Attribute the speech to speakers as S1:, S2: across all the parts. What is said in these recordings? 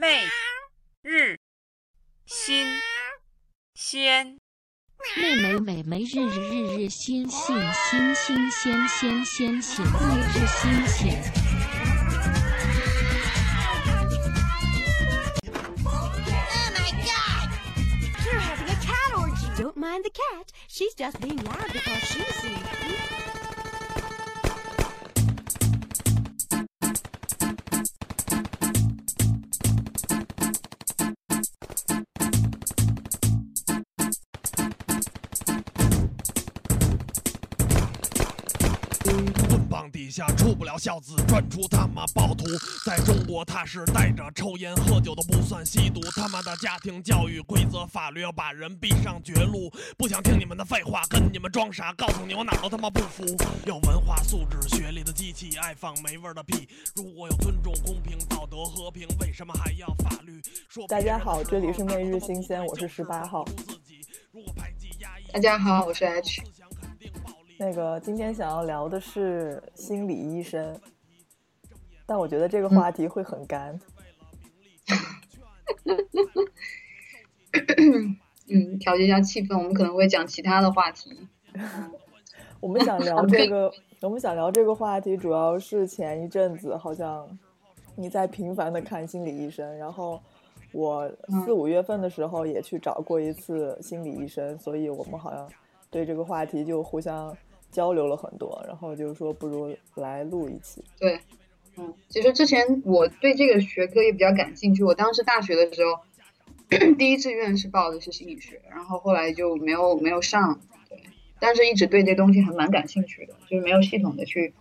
S1: 每日新鲜，
S2: 妹妹妹妹日日日日新新新新鲜鲜鲜鲜每日新鲜。
S3: Oh my god!
S4: You're having a cat orgy. Don't mind the cat. She's just being loud because she's sleepy.
S5: 下出不了孝子，专出他妈暴徒。在中国，他是带着抽烟喝酒都不算吸毒。他妈的家庭教育规则法律要把人逼上绝路。不想听你们的废话，跟你们装傻，告诉你我哪都他妈不服。有文化素质、学历的机器，爱放没味儿的屁。如果有尊重、公平、道德、和平，为什么还要法律？说
S6: 大家好这里是每日新鲜我是十八号。
S7: 大家好，我是 H。
S6: 那个今天想要聊的是心理医生，但我觉得这个话题会很干。
S7: 嗯，调节一下气氛，我们可能会讲其他的话题。
S6: 我们想聊这个，我们想聊这个话题，主要是前一阵子好像你在频繁的看心理医生，然后我四五月份的时候也去找过一次心理医生，所以我们好像对这个话题就互相交流了很多，然后就是说不如来录一期。
S7: 对，嗯，其实之前我对这个学科也比较感兴趣。我当时大学的时候，第一志愿是报的是心理学，然后后来就没有没有上。对，但是一直对这东西还蛮感兴趣的，就是没有系统的去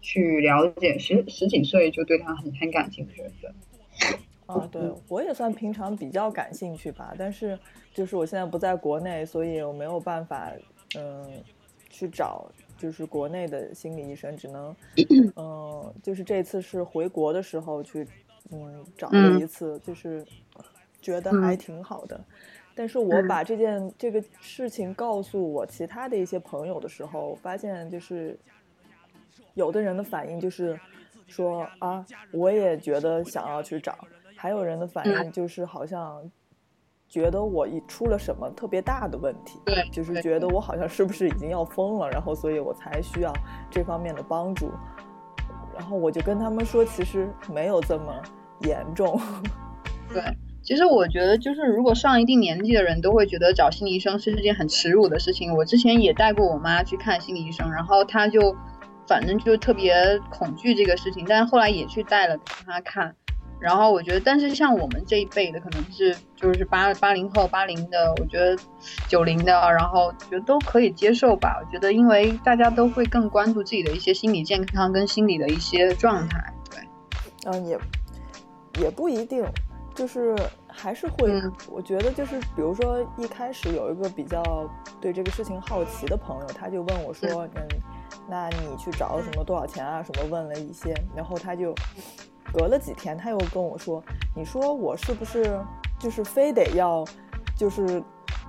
S7: 去了解。十十几岁就对它很很感兴趣。对。
S6: 啊，对我也算平常比较感兴趣吧，但是就是我现在不在国内，所以我没有办法，嗯，去找就是国内的心理医生，只能，嗯，就是这次是回国的时候去，嗯，找了一次，就是觉得还挺好的。但是我把这件、这个事情告诉我其他的一些朋友的时候，发现就是有的人的反应就是说啊，我也觉得想要去找。还有人的反应就是好像觉得我一出了什么特别大的问题，
S7: 对，
S6: 就是觉得我好像是不是已经要疯了，然后所以我才需要这方面的帮助。然后我就跟他们说，其实没有这么严重。
S7: 对，其实我觉得就是如果上一定年纪的人都会觉得找心理医生是一件很耻辱的事情。我之前也带过我妈去看心理医生，然后她就反正就特别恐惧这个事情，但是后来也去带了她看。然后我觉得，但是像我们这一辈的，可能是就是八八零后、八零的，我觉得九零的，然后觉得都可以接受吧。我觉得，因为大家都会更关注自己的一些心理健康跟心理的一些状态。对，
S6: 嗯，也也不一定，就是还是会。
S7: 嗯、
S6: 我觉得就是，比如说一开始有一个比较对这个事情好奇的朋友，他就问我说：“嗯，那你去找什么多少钱啊？什么？”问了一些，然后他就。隔了几天，他又跟我说：“你说我是不是就是非得要，就是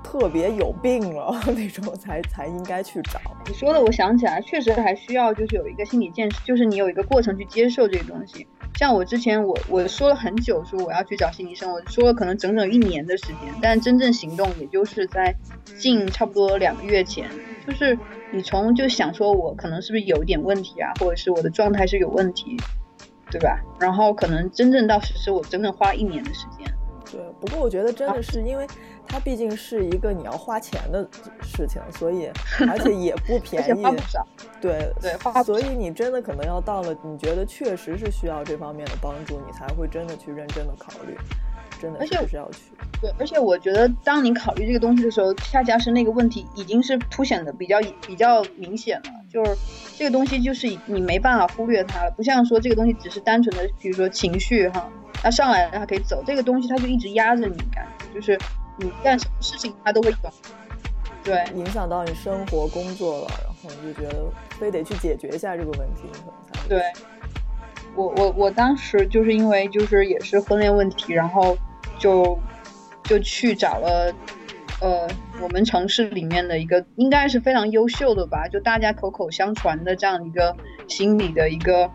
S6: 特别有病了 那种才才应该去找？”
S7: 你说的，我想起来，确实还需要就是有一个心理建设，就是你有一个过程去接受这个东西。像我之前我我说了很久，说我要去找心理医生，我说了可能整整一年的时间，但真正行动也就是在近差不多两个月前，就是你从就想说我可能是不是有一点问题啊，或者是我的状态是有问题。对吧？然后可能真正到实施，我整整花了一年的时间。
S6: 对，不过我觉得真的是因为它毕竟是一个你要花钱的事情，所以而且也 不便宜。对
S7: 对，花
S6: 所以你真的可能要到了，你觉得确实是需要这方面的帮助，你才会真的去认真的考虑，真的是是要去。
S7: 对，而且我觉得当你考虑这个东西的时候，恰恰是那个问题已经是凸显的比较比较明显了，就是这个东西就是你没办法忽略它了，不像说这个东西只是单纯的，比如说情绪哈，它上来了它可以走，这个东西它就一直压着你感觉，就是你干什么事情它都会有，对，
S6: 影响到你生活工作了，然后你就觉得非得去解决一下这个问题，可能才
S7: 对。我我我当时就是因为就是也是婚恋问题，然后就。就去找了，呃，我们城市里面的一个应该是非常优秀的吧，就大家口口相传的这样一个心理的一个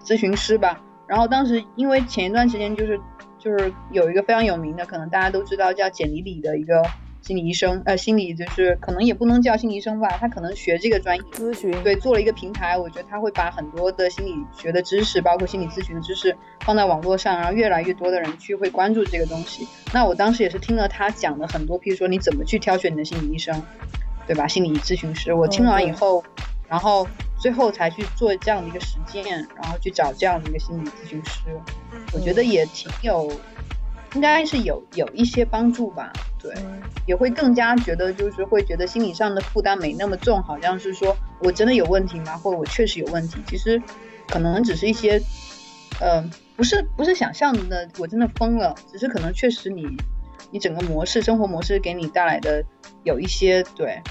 S7: 咨询师吧。然后当时因为前一段时间就是就是有一个非常有名的，可能大家都知道叫简里里的一个心理医生，呃，心理就是可能也不能叫心理医生吧，他可能学这个专业，
S6: 咨询
S7: 对，做了一个平台，我觉得他会把很多的心理学的知识，包括心理咨询的知识放在网络上，然后越来越多的人去会关注这个东西。那我当时也是听了他讲的很多，譬如说你怎么去挑选你的心理医生，对吧？心理咨询师，我听完以后，然后最后才去做这样的一个实践，然后去找这样的一个心理咨询师，我觉得也挺有，应该是有有一些帮助吧。对，也会更加觉得就是会觉得心理上的负担没那么重，好像是说我真的有问题吗？或者我确实有问题？其实可能只是一些，呃，不是不是想象的，我真的疯了，只是可能确实你你整个模式生活模式给你带来的有一些对。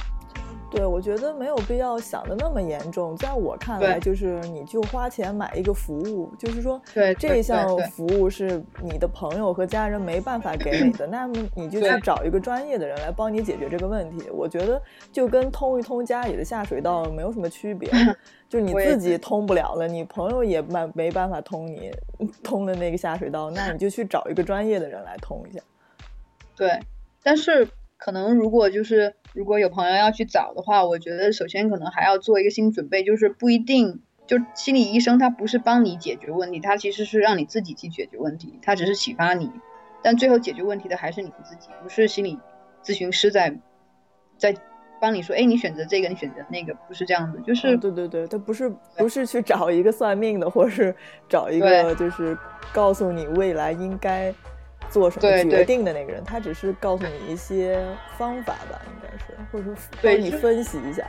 S6: 对，我觉得没有必要想的那么严重。在我看来，就是你就花钱买一个服务，就是说，
S7: 对
S6: 这项服务是你的朋友和家人没办法给你的，那么你就去找一个专业的人来帮你解决这个问题。我觉得就跟通一通家里的下水道没有什么区别，就你自己通不了了，你朋友也办没办法通你通的那个下水道，那你就去找一个专业的人来通一下。
S7: 对，但是。可能如果就是如果有朋友要去找的话，我觉得首先可能还要做一个心理准备，就是不一定就心理医生他不是帮你解决问题，他其实是让你自己去解决问题，他只是启发你，但最后解决问题的还是你自己，不是心理咨询师在在帮你说，哎，你选择这个，你选择那个，不是这样子，就是
S6: 对对对，他不是不是去找一个算命的，或是找一个就是告诉你未来应该。做什么决定的那个人，他只是告诉你一些方法吧，应该是，或者说帮你分析一下，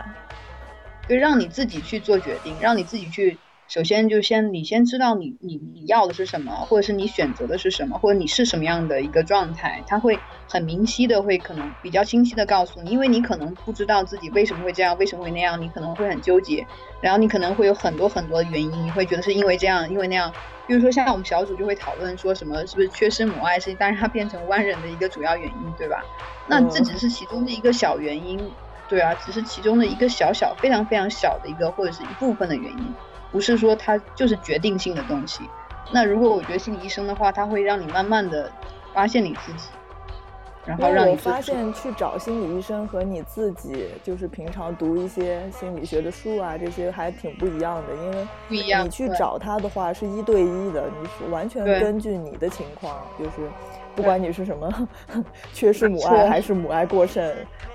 S7: 就让你自己去做决定，让你自己去，首先就先你先知道你你你要的是什么，或者是你选择的是什么，或者你是什么样的一个状态，他会很明晰的，会可能比较清晰的告诉你，因为你可能不知道自己为什么会这样，为什么会那样，你可能会很纠结，然后你可能会有很多很多的原因，你会觉得是因为这样，因为那样。比如说，像我们小组就会讨论说什么是不是缺失母爱是，但是它变成弯人的一个主要原因，对吧？那这只是其中的一个小原因，对啊，只是其中的一个小小、非常非常小的一个或者是一部分的原因，不是说它就是决定性的东西。那如果我觉得心理医生的话，他会让你慢慢的发现你自己。然后让
S6: 我发现去找心理医生和你自己就是平常读一些心理学的书啊，这些还挺不一样的。因为你去找他的话是一对一的，你是完全根据你的情况，就是不管你是什么 缺失母爱还是母爱过剩，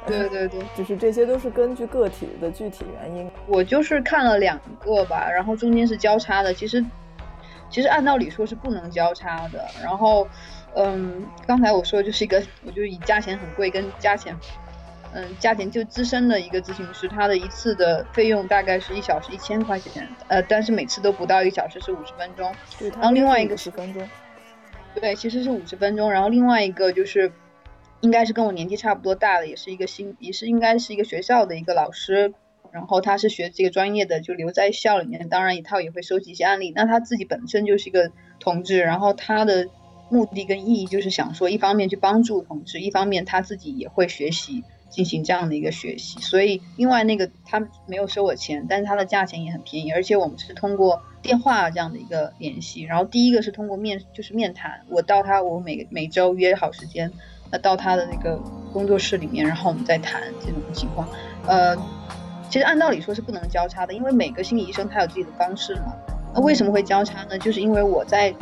S7: 对对对，
S6: 就是这些都是根据个体的具体原因。
S7: 我就是看了两个吧，然后中间是交叉的。其实其实按道理说是不能交叉的，然后。嗯，刚才我说的就是一个，我就以价钱很贵跟价钱，嗯，价钱就资深的一个咨询师，他的一次的费用大概是一小时一千块钱，呃，但是每次都不到一小时，是五十分钟。然后另外一个
S6: 十分钟，
S7: 对，其实是五十分钟。然后另外一个就是，应该是跟我年纪差不多大的，也是一个新，也是应该是一个学校的一个老师，然后他是学这个专业的，就留在校里面，当然一套也会收集一些案例。那他自己本身就是一个同志，然后他的。目的跟意义就是想说，一方面去帮助同志，一方面他自己也会学习进行这样的一个学习。所以，另外那个他没有收我钱，但是他的价钱也很便宜，而且我们是通过电话这样的一个联系。然后第一个是通过面，就是面谈，我到他，我每每周约好时间，那到他的那个工作室里面，然后我们再谈这种情况。呃，其实按道理说是不能交叉的，因为每个心理医生他有自己的方式嘛。那为什么会交叉呢？就是因为我在。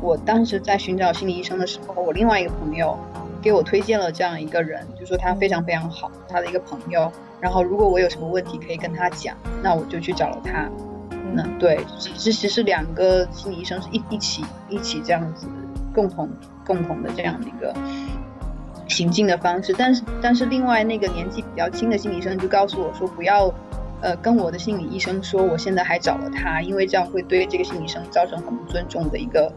S7: 我当时在寻找心理医生的时候，我另外一个朋友给我推荐了这样一个人，就说他非常非常好，他的一个朋友。然后如果我有什么问题可以跟他讲，那我就去找了他。那对，其实是两个心理医生是一一起一起这样子共同共同的这样的一个行进的方式。但是但是另外那个年纪比较轻的心理医生就告诉我说，不要呃跟我的心理医生说我现在还找了他，因为这样会对这个心理医生造成很不尊重的一个。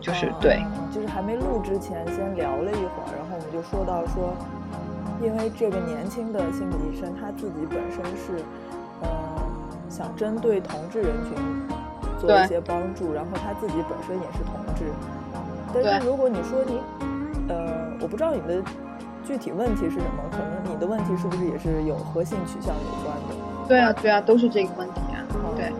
S7: 就是对，
S6: 就是还没录之前先聊了一会儿，然后我们就说到说，因为这个年轻的心理医生他自己本身是，呃，想针对同志人群做一些帮助，然后他自己本身也是同志，但是如果你说你，呃，我不知道你的具体问题是什么，可能你的问题是不是也是有和性取向有关的？
S7: 对啊，对啊，都是这个问题啊，对。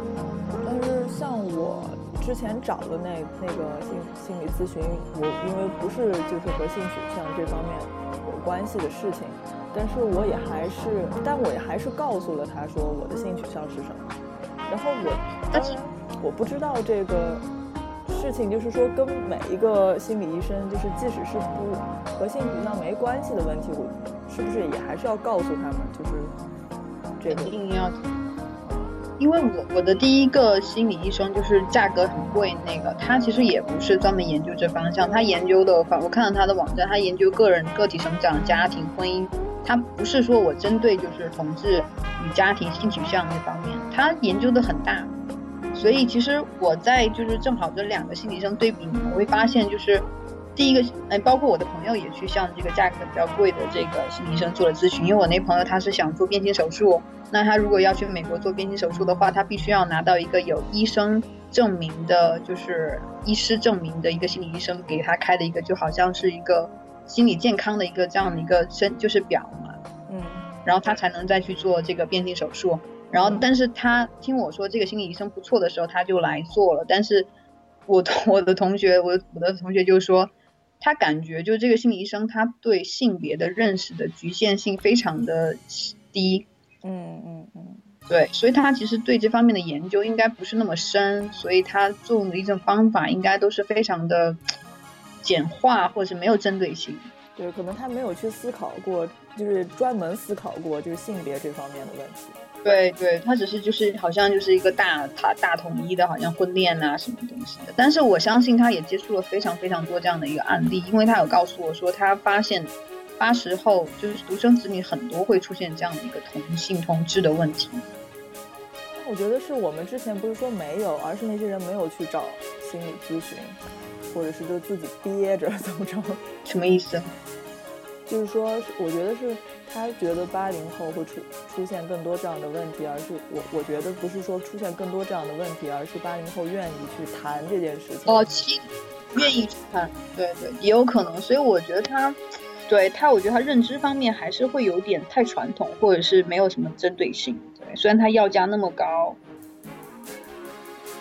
S6: 但是像我。之之前找的那那个心心理咨询，我因为不是就是和性取向这方面有关系的事情，但是我也还是，但我也还是告诉了他说我的性取向是什么。然后我当然我不知道这个事情，就是说跟每一个心理医生，就是即使是不和性取向没关系的问题，我是不是也还是要告诉他们，就是这个
S7: 一定要。因为我我的第一个心理医生就是价格很贵那个，他其实也不是专门研究这方向，他研究的，反我看了他的网站，他研究个人个体成长、家庭、婚姻，他不是说我针对就是同志与家庭性取向那方面，他研究的很大，所以其实我在就是正好这两个心理医生对比，我会发现就是。第一个，哎，包括我的朋友也去向这个价格比较贵的这个心理医生做了咨询，因为我那朋友他是想做变性手术，那他如果要去美国做变性手术的话，他必须要拿到一个有医生证明的，就是医师证明的一个心理医生给他开的一个，就好像是一个心理健康的一个这样的一个身就是表嘛，
S6: 嗯，
S7: 然后他才能再去做这个变性手术。然后，但是他听我说这个心理医生不错的时候，他就来做了。但是我我的同学，我我的同学就说。他感觉就这个心理医生，他对性别的认识的局限性非常的低，
S6: 嗯嗯嗯，
S7: 对，所以他其实对这方面的研究应该不是那么深，所以他用的一种方法应该都是非常的简化或者是没有针对性。
S6: 对，可能他没有去思考过，就是专门思考过就是性别这方面的问题。
S7: 对对，他只是就是好像就是一个大大大统一的，好像婚恋啊什么东西的。但是我相信他也接触了非常非常多这样的一个案例，因为他有告诉我说，他发现八十后就是独生子女很多会出现这样的一个同性同志的问题。
S6: 我觉得是我们之前不是说没有，而是那些人没有去找心理咨询，或者是就自己憋着 怎么着？
S7: 什么意思？
S6: 就是说，我觉得是他觉得八零后会出出现更多这样的问题，而是我我觉得不是说出现更多这样的问题，而是八零后愿意去谈这件事情。
S7: 哦，其愿意去谈，对对，也有可能。所以我觉得他，对他，我觉得他认知方面还是会有点太传统，或者是没有什么针对性。虽然他要价那么高。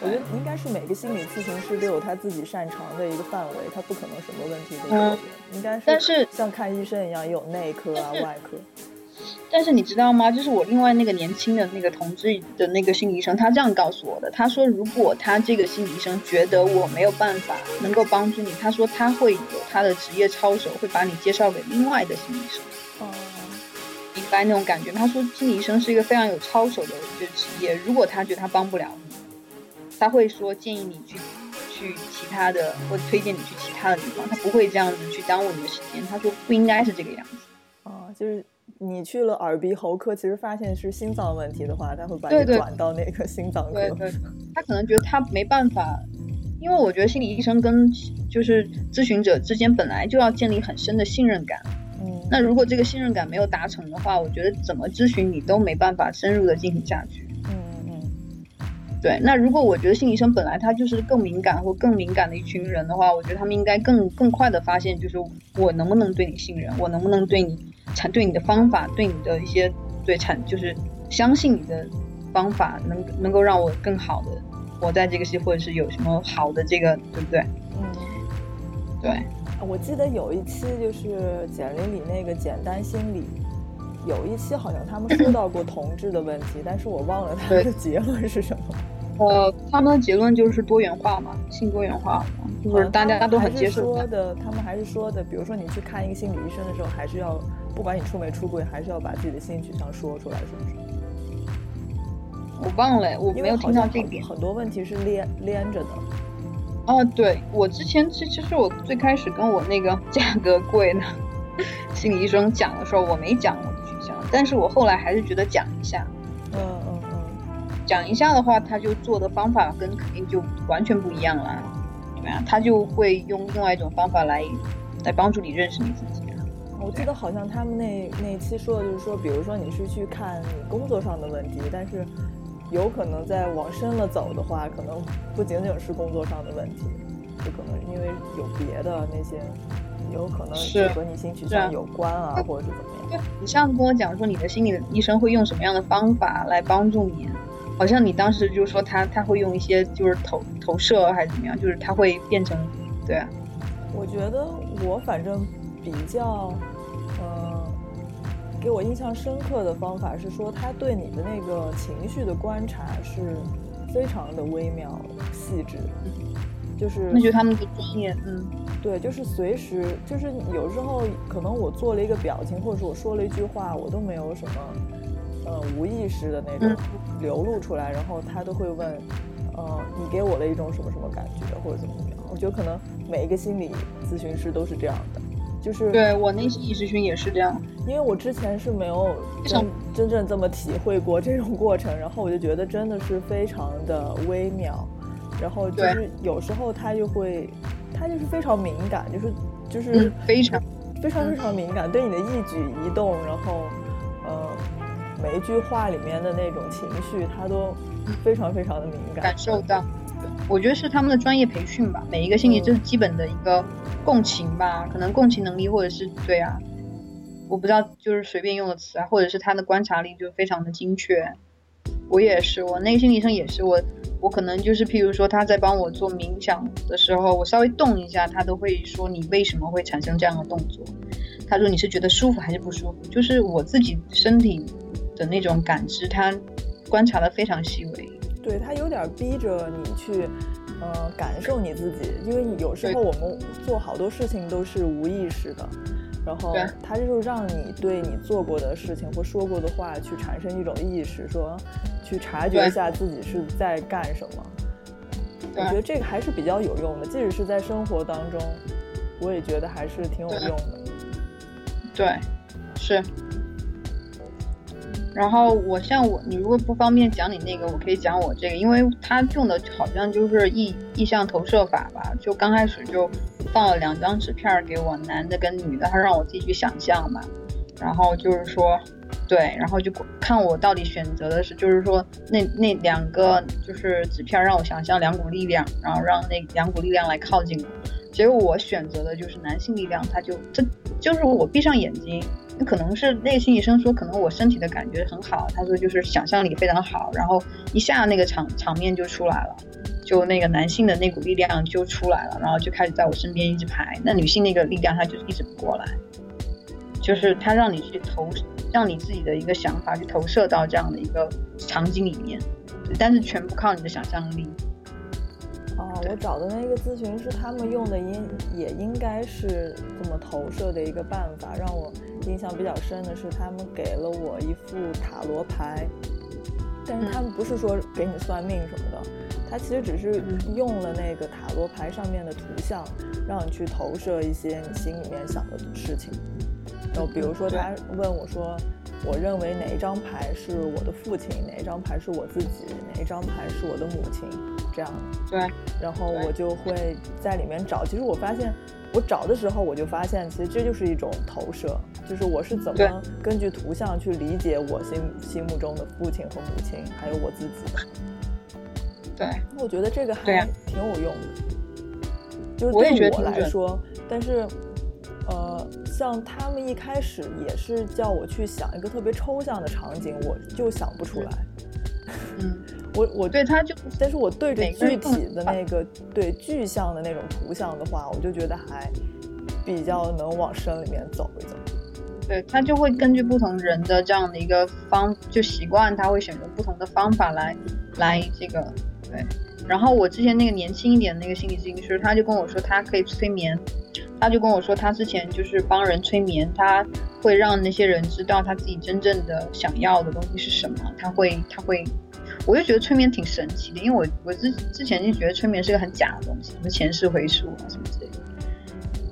S6: 我觉得应该是每个心理咨询师都有他自己擅长的一个范围，他不可能什么问题都解决。应该是，
S7: 但是
S6: 像看医生一样，有内科啊、外科。
S7: 但是你知道吗？就是我另外那个年轻的那个同志的那个心理医生，他这样告诉我的。他说，如果他这个心理医生觉得我没有办法能够帮助你，他说他会有他的职业操守，会把你介绍给另外的心理医生。
S6: 哦，
S7: 明白那种感觉。他说，心理医生是一个非常有操守的一个职业。如果他觉得他帮不了你。他会说建议你去去其他的，或者推荐你去其他的地方，他不会这样子去耽误你的时间。他说不应该是这个样子。
S6: 哦，就是你去了耳鼻喉科，其实发现是心脏问题的话，他会把你转到那个心脏科。
S7: 对 对，他可能觉得他没办法，因为我觉得心理医生跟就是咨询者之间本来就要建立很深的信任感。
S6: 嗯，
S7: 那如果这个信任感没有达成的话，我觉得怎么咨询你都没办法深入的进行下去。对，那如果我觉得心理医生本来他就是更敏感或更敏感的一群人的话，我觉得他们应该更更快的发现，就是我能不能对你信任，我能不能对你产对你的方法，对你的一些对产就是相信你的方法能能够让我更好的活在这个世界，或者是有什么好的这个，对不对？
S6: 嗯，
S7: 对。
S6: 我记得有一期就是简历里那个简单心理，有一期好像他们说到过同志的问题，但是我忘了他的结论是什么。
S7: 呃，他们的结论就是多元化嘛，性多元化，就是大家都很接受
S6: 说的。他们还是说的，比如说你去看一个心理医生的时候，还是要不管你出没出轨，还是要把自己的性取向说出来，是不是？
S7: 我忘了，我没有听到这点。
S6: 很多问题是连连着的。
S7: 哦，对，我之前其其实我最开始跟我那个价格贵的 心理医生讲的时候，我没讲但是我后来还是觉得讲一下。
S6: 嗯嗯嗯。
S7: 讲一下的话，他就做的方法跟肯定就完全不一样了，对啊，他就会用另外一种方法来来帮助你认识你自己。
S6: 我记得好像他们那那期说的就是说，比如说你是去看你工作上的问题，但是有可能在往深了走的话，可能不仅仅是工作上的问题，就可能因为有别的那些，有可能是和你性取向有关啊，或者是怎么样。
S7: 你上次跟我讲说你的心理医生会用什么样的方法来帮助你？好像你当时就说他他会用一些就是投投射还是怎么样，就是他会变成，对啊，
S6: 我觉得我反正比较，呃，给我印象深刻的方法是说，他对你的那个情绪的观察是非常的微妙细致，就是
S7: 那就他们的专业，嗯，
S6: 对，就是随时，就是有时候可能我做了一个表情，或者是我说了一句话，我都没有什么，呃，无意识的那种流露出来，然后他都会问，呃，你给我了一种什么什么感觉，或者怎么怎么样？我觉得可能每一个心理咨询师都是这样的，就是
S7: 对我内心理咨询也是这样，
S6: 因为我之前是没有真真正这么体会过这种过程，然后我就觉得真的是非常的微妙，然后就是有时候他就会，他就是非常敏感，就是就是、
S7: 嗯非常
S6: 非常非常敏感，对你的一举一动，然后呃每一句话里面的那种情绪，他都非常非常的敏感，
S7: 感受到。我觉得是他们的专业培训吧，每一个心理就是基本的一个共情吧，可能共情能力或者是对啊，我不知道就是随便用的词啊，或者是他的观察力就非常的精确。我也是，我那个心理医生也是，我我可能就是譬如说他在帮我做冥想的时候，我稍微动一下，他都会说你为什么会产生这样的动作？他说你是觉得舒服还是不舒服？就是我自己身体的那种感知，他观察的非常细微。
S6: 对他有点逼着你去，呃，感受你自己，因为有时候我们做好多事情都是无意识的，然后
S7: 对
S6: 他就是让你对你做过的事情或说过的话去产生一种意识，说去察觉一下自己是在干什么。我觉得这个还是比较有用的，即使是在生活当中，我也觉得还是挺有用的。
S7: 对，是。然后我像我，你如果不方便讲你那个，我可以讲我这个，因为他用的好像就是意意向投射法吧，就刚开始就放了两张纸片给我，男的跟女的，他让我自己去想象嘛，然后就是说，对，然后就看我到底选择的是，就是说那那两个就是纸片让我想象两股力量，然后让那两股力量来靠近我，结果我选择的就是男性力量，他就这就是我闭上眼睛。那可能是那个心理医生说，可能我身体的感觉很好，他说就是想象力非常好，然后一下那个场场面就出来了，就那个男性的那股力量就出来了，然后就开始在我身边一直排，那女性那个力量她就一直不过来，就是他让你去投，让你自己的一个想法去投射到这样的一个场景里面，但是全部靠你的想象力。
S6: 啊，我找的那个咨询师，他们用的应也应该是这么投射的一个办法。让我印象比较深的是，他们给了我一副塔罗牌，但是他们不是说给你算命什么的，他其实只是用了那个塔罗牌上面的图像，让你去投射一些你心里面想的事情。然后比如说他问我说，我认为哪一张牌是我的父亲，哪一张牌是我自己，哪一张牌是我的母亲，这样。
S7: 对，
S6: 然后我就会在里面找。其实我发现，我找的时候我就发现，其实这就是一种投射，就是我是怎么根据图像去理解我心心目中的父亲和母亲，还有我自己的。
S7: 对，
S6: 我觉得这个还挺有用的，就是对我来说，但是。呃，像他们一开始也是叫我去想一个特别抽象的场景，我就想不出来。
S7: 嗯，
S6: 我我
S7: 对，他就
S6: 但是我对着具体的那个对具象的那种图像的话，我就觉得还比较能往深里面走一走。
S7: 对他就会根据不同人的这样的一个方就习惯，他会选择不同的方法来来这个对。然后我之前那个年轻一点的那个心理咨询师，他就跟我说他可以催眠，他就跟我说他之前就是帮人催眠，他会让那些人知道他自己真正的想要的东西是什么，他会他会，我就觉得催眠挺神奇的，因为我我之之前就觉得催眠是个很假的东西，什么前世回溯啊什么之类的，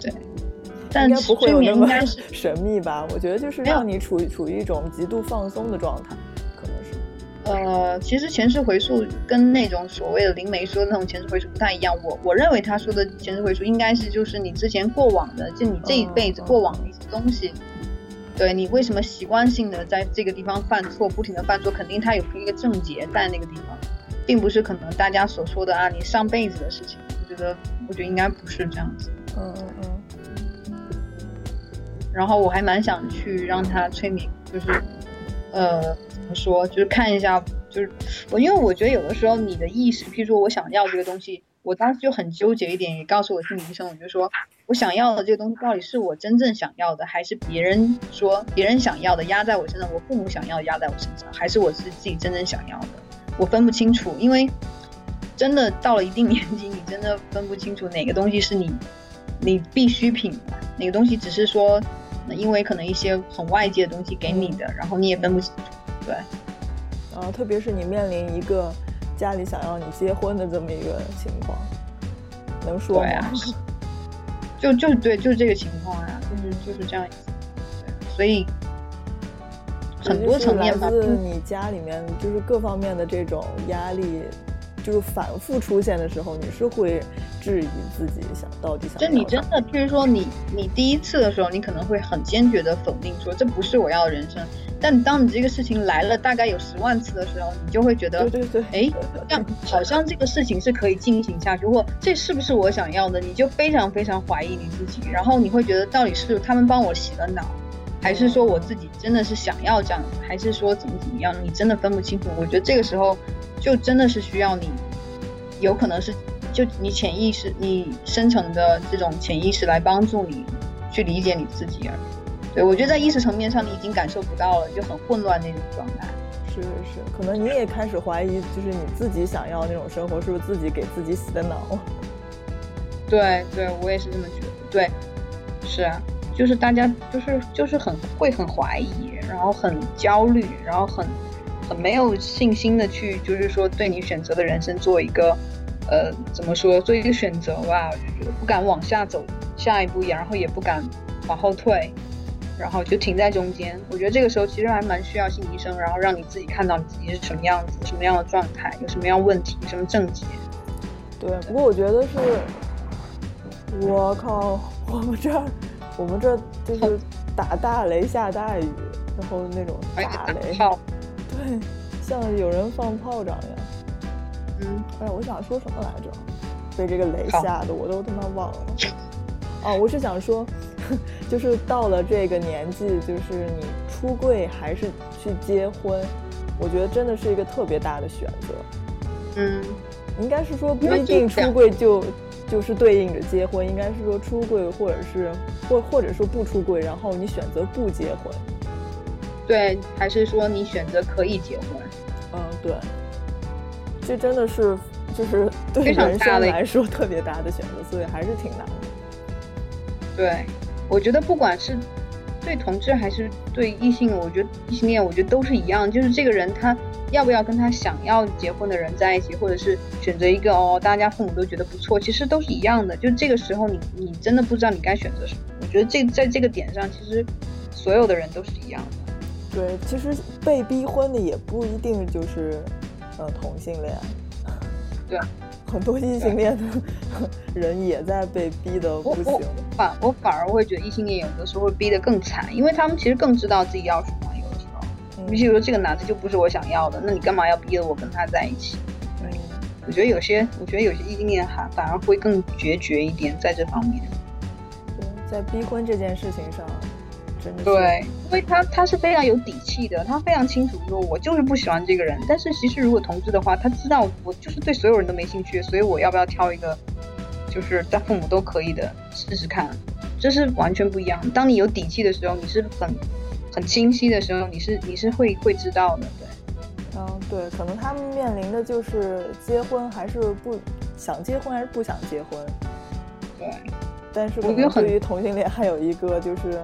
S7: 对。但
S6: 应该不会
S7: 催
S6: 有那么
S7: 眠应该是
S6: 神秘吧？我觉得就是让你处于处于一种极度放松的状态。
S7: 呃，其实前世回溯跟那种所谓的灵媒说的那种前世回溯不太一样。我我认为他说的前世回溯应该是就是你之前过往的，就你这一辈子
S6: 嗯
S7: 过往的一些东西。对你为什么习惯性的在这个地方犯错，不停的犯错，肯定他有一个症结在那个地方，并不是可能大家所说的啊你上辈子的事情。我觉得我觉得应该不是这样子。
S6: 嗯嗯嗯。
S7: 然后我还蛮想去让他催眠，就是呃怎么说，就是看一下，就是我，因为我觉得有的时候你的意识，譬如说我想要这个东西，我当时就很纠结一点，也告诉我心理医生，我就说我想要的这个东西到底是我真正想要的，还是别人说别人想要的压在我身上，我父母想要压在我身上，还是我自己自己真正想要的，我分不清楚，因为真的到了一定 年纪，你真的分不清楚哪个东西是你你必需品，哪个东西只是说。因为可能一些很外界的东西给你的，然后你也分不清楚，对。
S6: 然后特别是你面临一个家里想要你结婚的这么一个情况，能说吗？
S7: 就就对，就是这个情况呀，就是就是这样。所以很多层面
S6: 来自你家里面就是各方面的这种压力。就是反复出现的时候，你是会质疑自己想到底想。
S7: 就你真的，譬如说你你第一次的时候，你可能会很坚决的否定说这不是我要的人生。但当你这个事情来了大概有十万次的时候，你就会觉得，
S6: 对对对，哎，
S7: 像好像这个事情是可以进行下去，或这是不是我想要的？你就非常非常怀疑你自己，然后你会觉得到底是他们帮我洗了脑，还是说我自己真的是想要这样，还是说怎么怎么样？你真的分不清楚。我觉得这个时候。就真的是需要你，有可能是就你潜意识、你深层的这种潜意识来帮助你去理解你自己而已。对我觉得在意识层面上你已经感受不到了，就很混乱那种状态。
S6: 是是，可能你也开始怀疑，就是你自己想要那种生活是不是自己给自己洗的脑？
S7: 对对，我也是这么觉得。对，是啊，就是大家就是就是很会很怀疑，然后很焦虑，然后很。很没有信心的去，就是说对你选择的人生做一个，呃，怎么说，做一个选择吧。我就觉得不敢往下走下一步，然后也不敢往后退，然后就停在中间。我觉得这个时候其实还蛮需要心理医生，然后让你自己看到你自己是什么样子，什么样的状态，有什么样问题，什么症结。
S6: 对，不过我觉得是，我靠，我们这儿，我们这就是打大雷下大雨，然后那种打雷。对，像有人放炮仗一样。
S7: 嗯，
S6: 哎，我想说什么来着？被这个雷吓得我都他妈忘了。哦，我是想说，就是到了这个年纪，就是你出柜还是去结婚，我觉得真的是一个特别大的选择。
S7: 嗯，
S6: 应该是说不一定出柜就就是对应着结婚，应该是说出柜或者是或或者说不出柜，然后你选择不结婚。
S7: 对，还是说你选择可以结婚？
S6: 嗯，对，这真的是就是对人生来说特别大的选择，所以还是挺难的。
S7: 对，我觉得不管是对同志还是对异性，我觉得异性恋，我觉得都是一样，就是这个人他要不要跟他想要结婚的人在一起，或者是选择一个哦，大家父母都觉得不错，其实都是一样的。就这个时候，你你真的不知道你该选择什么。我觉得这在这个点上，其实所有的人都是一样的。
S6: 对，其实被逼婚的也不一定就是，呃，同性恋。
S7: 对，
S6: 很多异性恋的人也在被逼的不行。
S7: 反我反而会觉得异性恋有的时候会逼得更惨，因为他们其实更知道自己要什么。有的时候，比如说这个男的就不是我想要的，那你干嘛要逼着我跟他在一起？嗯，我觉得有些，我觉得有些异性恋还反而会更决绝一点在这方面。
S6: 对，在逼婚这件事情上。
S7: 对，因为他他是非常有底气的，他非常清楚说，我就是不喜欢这个人。但是其实如果同志的话，他知道我就是对所有人都没兴趣，所以我要不要挑一个，就是在父母都可以的试试看，这是完全不一样。当你有底气的时候，你是很很清晰的时候，你是你是会会知道的。对，
S6: 嗯，对，可能他们面临的就是结婚还是不想结婚还是不想结婚。
S7: 对，
S6: 但是可能对于同性恋还有一个就是。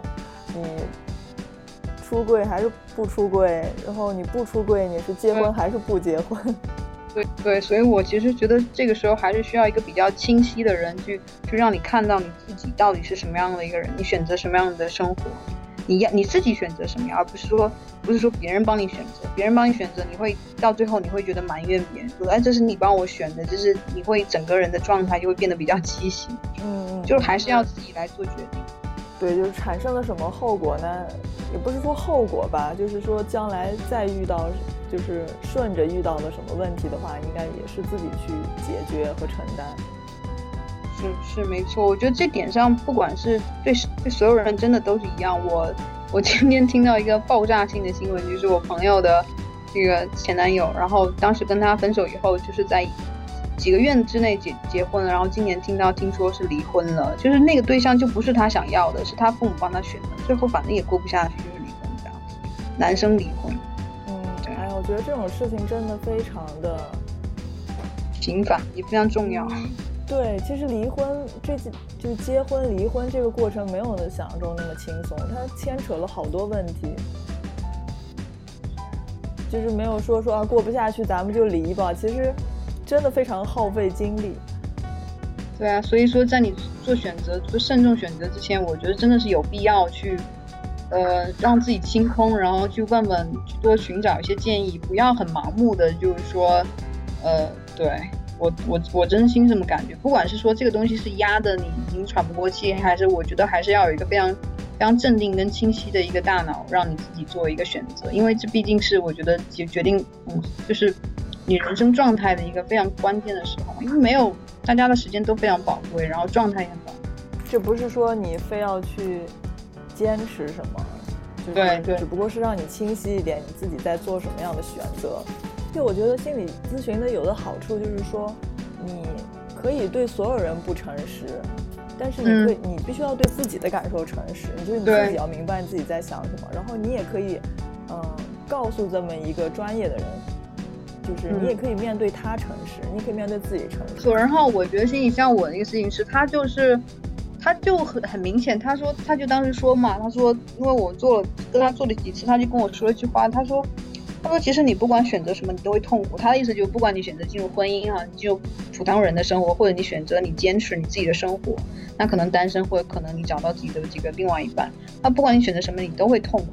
S6: 你出柜还是不出柜？然后你不出柜，你是结婚还是不结婚？
S7: 对对，所以我其实觉得这个时候还是需要一个比较清晰的人去去让你看到你自己到底是什么样的一个人，你选择什么样的生活，你要你自己选择什么样，而不是说不是说别人帮你选择，别人帮你选择，你会到最后你会觉得埋怨别人，说哎这是你帮我选的，就是你会整个人的状态就会变得比较畸形。
S6: 嗯，
S7: 就是还是要自己来做决定。
S6: 对，就是产生了什么后果呢？也不是说后果吧，就是说将来再遇到，就是顺着遇到了什么问题的话，应该也是自己去解决和承担。
S7: 是是没错，我觉得这点上，不管是对对所有人，真的都是一样。我我今天听到一个爆炸性的新闻，就是我朋友的这个前男友，然后当时跟他分手以后，就是在几个月之内结结婚了，然后今年听到听说是离婚了，就是那个对象就不是他想要的，是他父母帮他选的，最后反正也过不下去，就是离婚这样子，男生离婚，
S6: 嗯，哎呀，我觉得这种事情真的非常的
S7: 频繁也非常重要。
S6: 对，其实离婚这就结婚离婚这个过程没有想象中那么轻松，它牵扯了好多问题，就是没有说说啊过不下去咱们就离吧，其实真的非常耗费精力。
S7: 对啊，所以说在你做选择、做慎重选择之前，我觉得真的是有必要去，呃，让自己清空，然后去问问，去多寻找一些建议，不要很盲目的，就是说，呃，对。我我我真心这么感觉，不管是说这个东西是压的你已经喘不过气，还是我觉得还是要有一个非常非常镇定跟清晰的一个大脑，让你自己做一个选择，因为这毕竟是我觉得决决定，嗯，就是你人生状态的一个非常关键的时候，因为没有大家的时间都非常宝贵，然后状态也很宝贵。
S6: 这不是说你非要去坚持什么，
S7: 对对，
S6: 只不过是让你清晰一点，你自己在做什么样的选择。就我觉得心理咨询的有的好处就是说，你可以对所有人不诚实，但是你可以，你必须要对自己的感受诚实。你就是你自己要明白你自己在想什么，然后你也可以，嗯，告诉这么一个专业的人，就是你也可以面对他诚实，你可以面对自己诚实。
S7: 然后我觉得心理像我那个事情是，他就是，他就很很明显，他说他就当时说嘛，他说因为我做了跟他做了几次，他就跟我说了一句话，他说。他说：“其实你不管选择什么，你都会痛苦。他的意思就是，不管你选择进入婚姻哈，你就普通人的生活，或者你选择你坚持你自己的生活，那可能单身，或者可能你找到自己的这个另外一半。那不管你选择什么，你都会痛苦。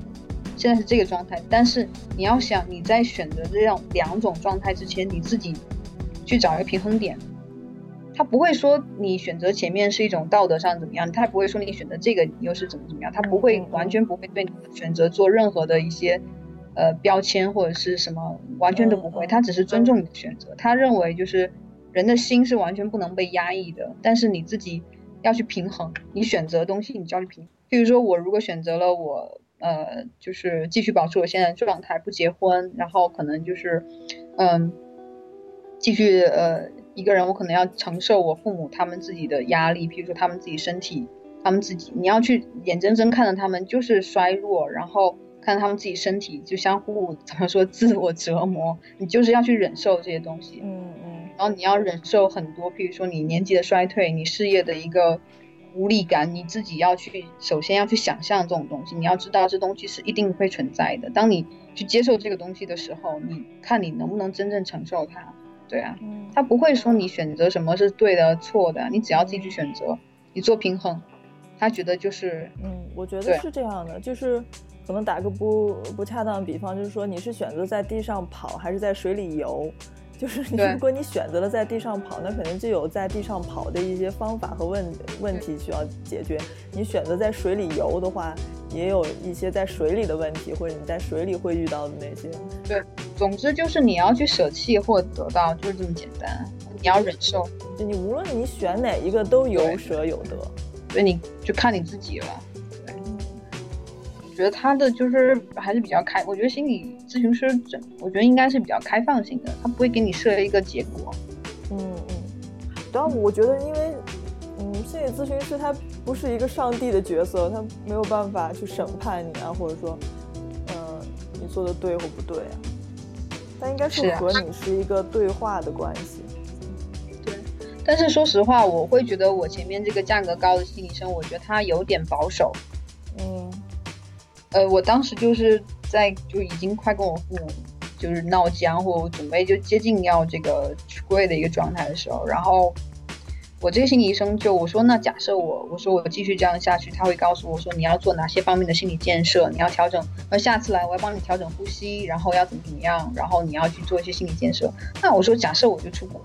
S7: 现在是这个状态，但是你要想你在选择这样两种状态之前，你自己去找一个平衡点。他不会说你选择前面是一种道德上怎么样，他也不会说你选择这个又是怎么怎么样，他不会完全不会对你选择做任何的一些。”呃，标签或者是什么，完全都不会。他只是尊重你的选择。他认为就是人的心是完全不能被压抑的，但是你自己要去平衡。你选择东西，你就要去平。比如说，我如果选择了我，呃，就是继续保持我现在的状态，不结婚，然后可能就是，嗯，继续呃一个人，我可能要承受我父母他们自己的压力，比如说他们自己身体，他们自己，你要去眼睁睁看着他们就是衰弱，然后。看他们自己身体就相互怎么说自我折磨，你就是要去忍受这些东西，
S6: 嗯嗯，
S7: 然后你要忍受很多，譬如说你年纪的衰退，你事业的一个无力感，你自己要去首先要去想象这种东西，你要知道这东西是一定会存在的。当你去接受这个东西的时候，你看你能不能真正承受它？对啊，他不会说你选择什么是对的错的，你只要自己去选择，你做平衡，他觉得就是，
S6: 嗯，我觉得是这样的，就是。可能打个不不恰当的比方，就是说你是选择在地上跑还是在水里游？就是如果你选择了在地上跑，那肯定就有在地上跑的一些方法和问问题需要解决。你选择在水里游的话，也有一些在水里的问题，或者你在水里会遇到的那些。
S7: 对，总之就是你要去舍弃或得到，就是这么简单。你要忍受，
S6: 就你无论你选哪一个都有舍有得，
S7: 所以你就看你自己了。觉得他的就是还是比较开，我觉得心理咨询师整，我觉得应该是比较开放性的，他不会给你设一个结果。
S6: 嗯嗯，然后我觉得，因为嗯，心理咨询师他不是一个上帝的角色，他没有办法去审判你啊，或者说，嗯，你做的对或不对啊。他应该是和你是一个对话的关系。
S7: 对，但是说实话，我会觉得我前面这个价格高的心理医生，我觉得他有点保守。
S6: 嗯。
S7: 呃，我当时就是在就已经快跟我父母就是闹僵，或准备就接近要这个出柜的一个状态的时候，然后我这个心理医生就我说，那假设我我说我继续这样下去，他会告诉我说你要做哪些方面的心理建设，你要调整，那下次来我要帮你调整呼吸，然后要怎么怎么样，然后你要去做一些心理建设。那我说假设我就出轨，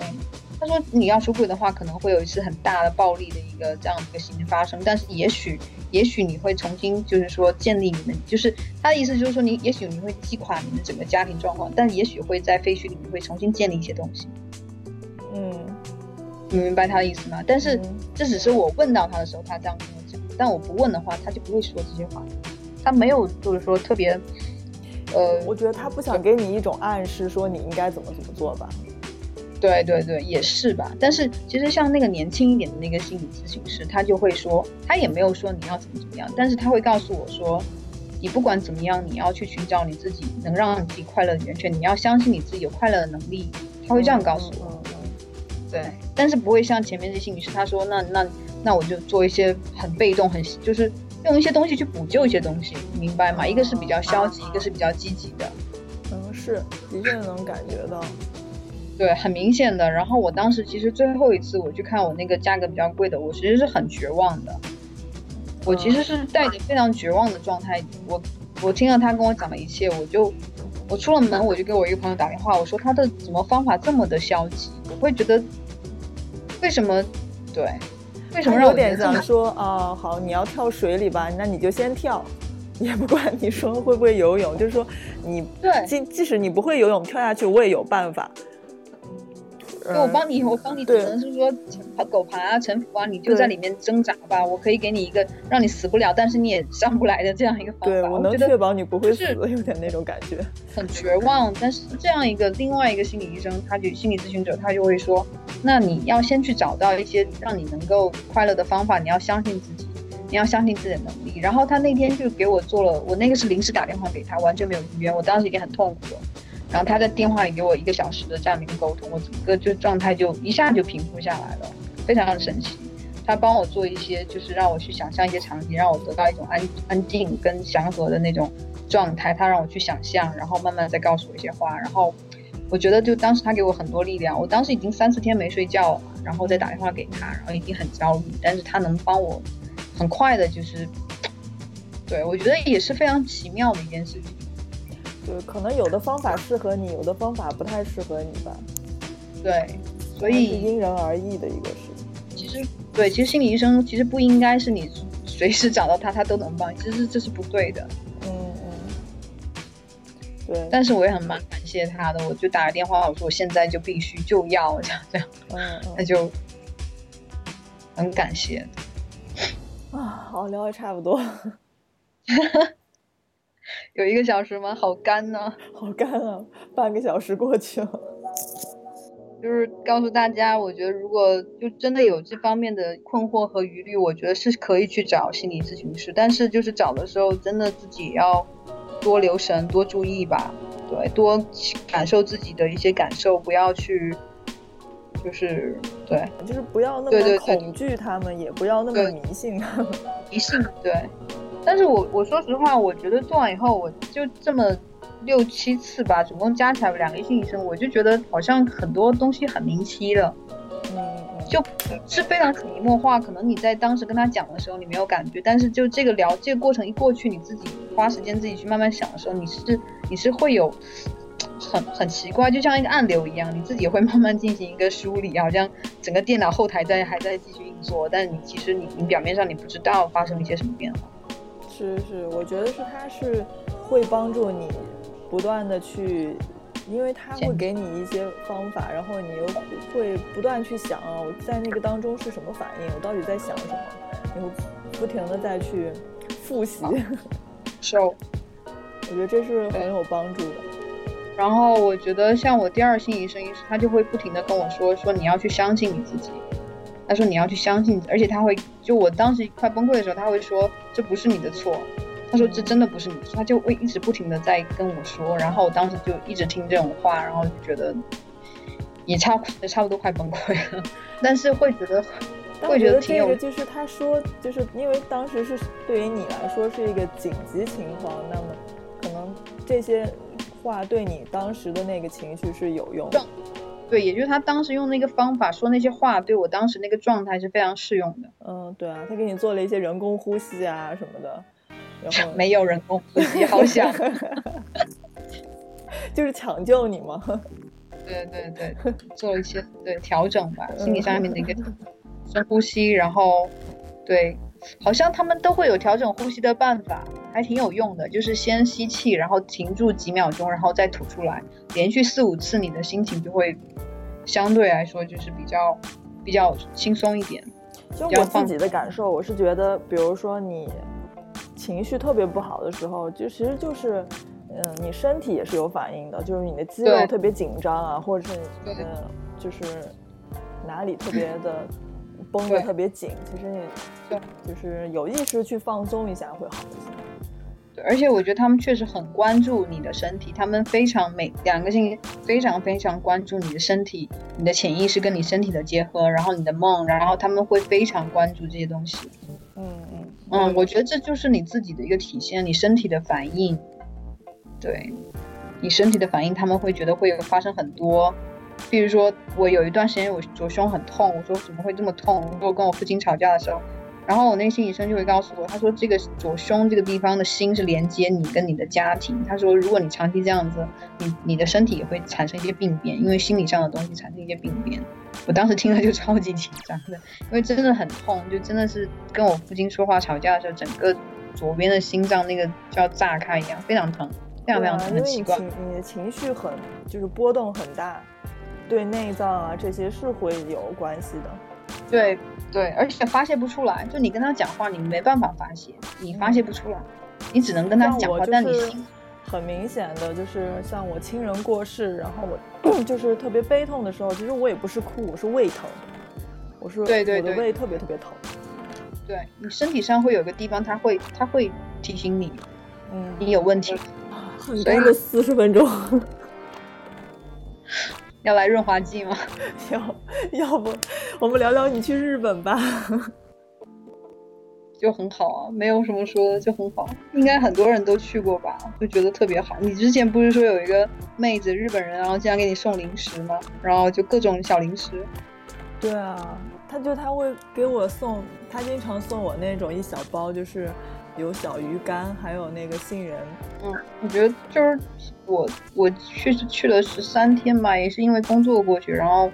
S7: 他说你要出轨的话，可能会有一次很大的暴力的一个这样的一个行为发生，但是也许。也许你会重新，就是说建立你们，就是他的意思，就是说你也许你会击垮你们整个家庭状况，但也许会在废墟里面会重新建立一些东西。
S6: 嗯，
S7: 你明白他的意思吗？但是这只是我问到他的时候，他这样跟我讲，但我不问的话，他就不会说这些话。他没有，就是说特别，呃，
S6: 我觉得他不想给你一种暗示，说你应该怎么怎么做吧。
S7: 对对对，也是吧。但是其实像那个年轻一点的那个心理咨询师，他就会说，他也没有说你要怎么怎么样，但是他会告诉我说，你不管怎么样，你要去寻找你自己能让你自己快乐的源泉，你要相信你自己有快乐的能力。他会这样告诉我。
S6: 嗯嗯
S7: 对，但是不会像前面这心理师他说，那那那我就做一些很被动，很就是用一些东西去补救一些东西，你明白吗？一个是比较消极，一个是比较积极的。
S6: 嗯，是，的确能感觉到。
S7: 对，很明显的。然后我当时其实最后一次我去看我那个价格比较贵的，我其实是很绝望的。我其实是带着非常绝望的状态，我我听了他跟我讲的一切，我就我出了门我就给我一个朋友打电话，我说他的怎么方法这么的消极，我会觉得为什么对，为什么
S6: 有点
S7: 让我觉得这么
S6: 想说啊，好，你要跳水里吧，那你就先跳，也不管你说会不会游泳，就是说你
S7: 对
S6: 即即使你不会游泳，跳下去我也有办法。
S7: 对我帮你，我帮你，只能是说爬狗爬啊、沉浮啊，你就在里面挣扎吧。我可以给你一个让你死不了，但是你也上不来的这样一个方法。
S6: 对我能确保你不会死，
S7: 是
S6: 有点那种感觉。
S7: 很绝望。但是这样一个另外一个心理医生，他就心理咨询者，他就会说，那你要先去找到一些让你能够快乐的方法，你要相信自己，你要相信自己的能力。然后他那天就给我做了，我那个是临时打电话给他，完全没有预约，我当时已经很痛苦了。然后他在电话里给我一个小时的这样的一个沟通，我整个就状态就一下就平复下来了，非常的神奇。他帮我做一些，就是让我去想象一些场景，让我得到一种安安静跟祥和的那种状态。他让我去想象，然后慢慢再告诉我一些话。然后我觉得，就当时他给我很多力量。我当时已经三四天没睡觉了，然后再打电话给他，然后已经很焦虑，但是他能帮我很快的，就是对我觉得也是非常奇妙的一件事情。
S6: 对，可能有的方法适合你，有的方法不太适合你吧，
S7: 对，所以
S6: 因人而异的一个事情。
S7: 其实对，其实心理医生其实不应该是你随时找到他，他都能帮你，其实这是不对的。
S6: 嗯嗯，对，
S7: 但是我也很蛮感谢他的，我就打个电话，我说我现在就必须就要这样这样，
S6: 嗯
S7: 他就很感谢。
S6: 嗯啊，好，聊的差不多，
S7: 有一个小时吗？好干呢、
S6: 好干啊，半个小时过去了。
S7: 就是告诉大家，我觉得如果就真的有这方面的困惑和疑虑，我觉得是可以去找心理咨询师，但是就是找的时候，真的自己要多留神、多注意吧，对，多感受自己的一些感受，不要去，就是对
S6: 就是不要那么恐惧他们，也不要那么迷信他们。
S7: 迷信，对。但是我我说实话，我觉得做完以后，我就这么六七次吧，总共加起来两个心理医生，我就觉得好像很多东西很明晰了。
S6: 嗯嗯，
S7: 就是非常潜移默化，可能你在当时跟他讲的时候你没有感觉，但是就这个聊这个过程一过去，你自己花时间自己去慢慢想的时候，你是你是会有很很奇怪，就像一个暗流一样，你自己会慢慢进行一个梳理，好像整个电脑后台在还在继续运作，但是你其实你你表面上你不知道发生了一些什么变化。
S6: 是是，我觉得是他是会帮助你不断的去，因为他会给你一些方法，然后你又会不断去想啊，我在那个当中是什么反应，我到底在想什么，你会不停的再去复习，
S7: 收。
S6: 我觉得这是很有帮助的。
S7: 然后我觉得像我第二心理医生医师，他就会不停的跟我说，说你要去相信你自己。他说你要去相信，而且他会，就我当时快崩溃的时候，他会说这不是你的错。他说这真的不是你的错，他就会一直不停的在跟我说。然后我当时就一直听这种话，然后就觉得也差也差不多快崩溃了，但是会觉得
S6: 但我觉得
S7: 会觉得
S6: 这个就是他说，就是因为当时是对于你来说是一个紧急情况，那么可能这些话对你当时的那个情绪是有用的。
S7: 对，也就是他当时用那个方法说那些话，对我当时那个状态是非常适用的。
S6: 嗯，对啊，他给你做了一些人工呼吸啊什么的，然后
S7: 没有人工呼吸，好想。
S6: 就是抢救你嘛。
S7: 对对对，做了一些对调整吧，
S6: 嗯
S7: 心理上面的一个 深呼吸，然后对，好像他们都会有调整呼吸的办法，还挺有用的。就是先吸气，然后停住几秒钟，然后再吐出来，连续四五次，你的心情就会相对来说就是比较比较轻松一点。
S6: 就我自己的感受，我是觉得，比如说你情绪特别不好的时候，就其实就是嗯，你身体也是有反应的，就是你的肌肉特别紧张啊，或者是
S7: 对
S6: 嗯，就是哪里特别的绷得特别紧，其实你
S7: 对
S6: 就是有意识去放松一下会好一些。
S7: 对，而且我觉得他们确实很关注你的身体，他们非常每两个星期非常非常关注你的身体，你的潜意识跟你身体的结合，然后你的梦，然后他们会非常关注这些东西。
S6: 嗯嗯
S7: 嗯，我觉得这就是你自己的一个体现，你身体的反应。对，你身体的反应，他们会觉得会有发生很多。比如说，我有一段时间我左胸很痛，我说怎么会这么痛？我说我跟我父亲吵架的时候，然后我那个心理医生就会告诉我，他说这个左胸这个地方的心是连接你跟你的家庭。他说，如果你长期这样子，你你的身体也会产生一些病变，因为心理上的东西产生一些病变。我当时听了就超级紧张的，因为真的很痛，就真的是跟我父亲说话吵架的时候，整个左边的心脏那个就要炸开一样，非常疼，非常非常疼，很奇怪。
S6: 你的情绪很就是波动很大，对内脏啊这些是会有关系的。
S7: 对对，而且发泄不出来，就你跟他讲话，你没办法发泄，你发泄不出来，你只能跟他讲话，但你心
S6: 很明显的就是像我亲人过世，然后我 就是特别悲痛的时候，其实我也不是哭，我是胃疼，我是
S7: 对对对
S6: 我的胃特别特别疼。
S7: 对你身体上会有个地方，他会他会提醒你
S6: 嗯，
S7: 你有问题，
S6: 很
S7: 所以
S6: 干的四十分钟，
S7: 要来润滑剂吗？
S6: 要要不我们聊聊你去日本吧？
S7: 就很好啊，没有什么说的，就很好。应该很多人都去过吧，就觉得特别好。你之前不是说有一个妹子日本人，然后经常给你送零食吗？然后就各种小零食。
S6: 对啊，他就他会给我送，他经常送我那种一小包，就是有小鱼干，还有那个杏仁。
S7: 嗯，我觉得就是我我去去了十三天吧，也是因为工作过去，然后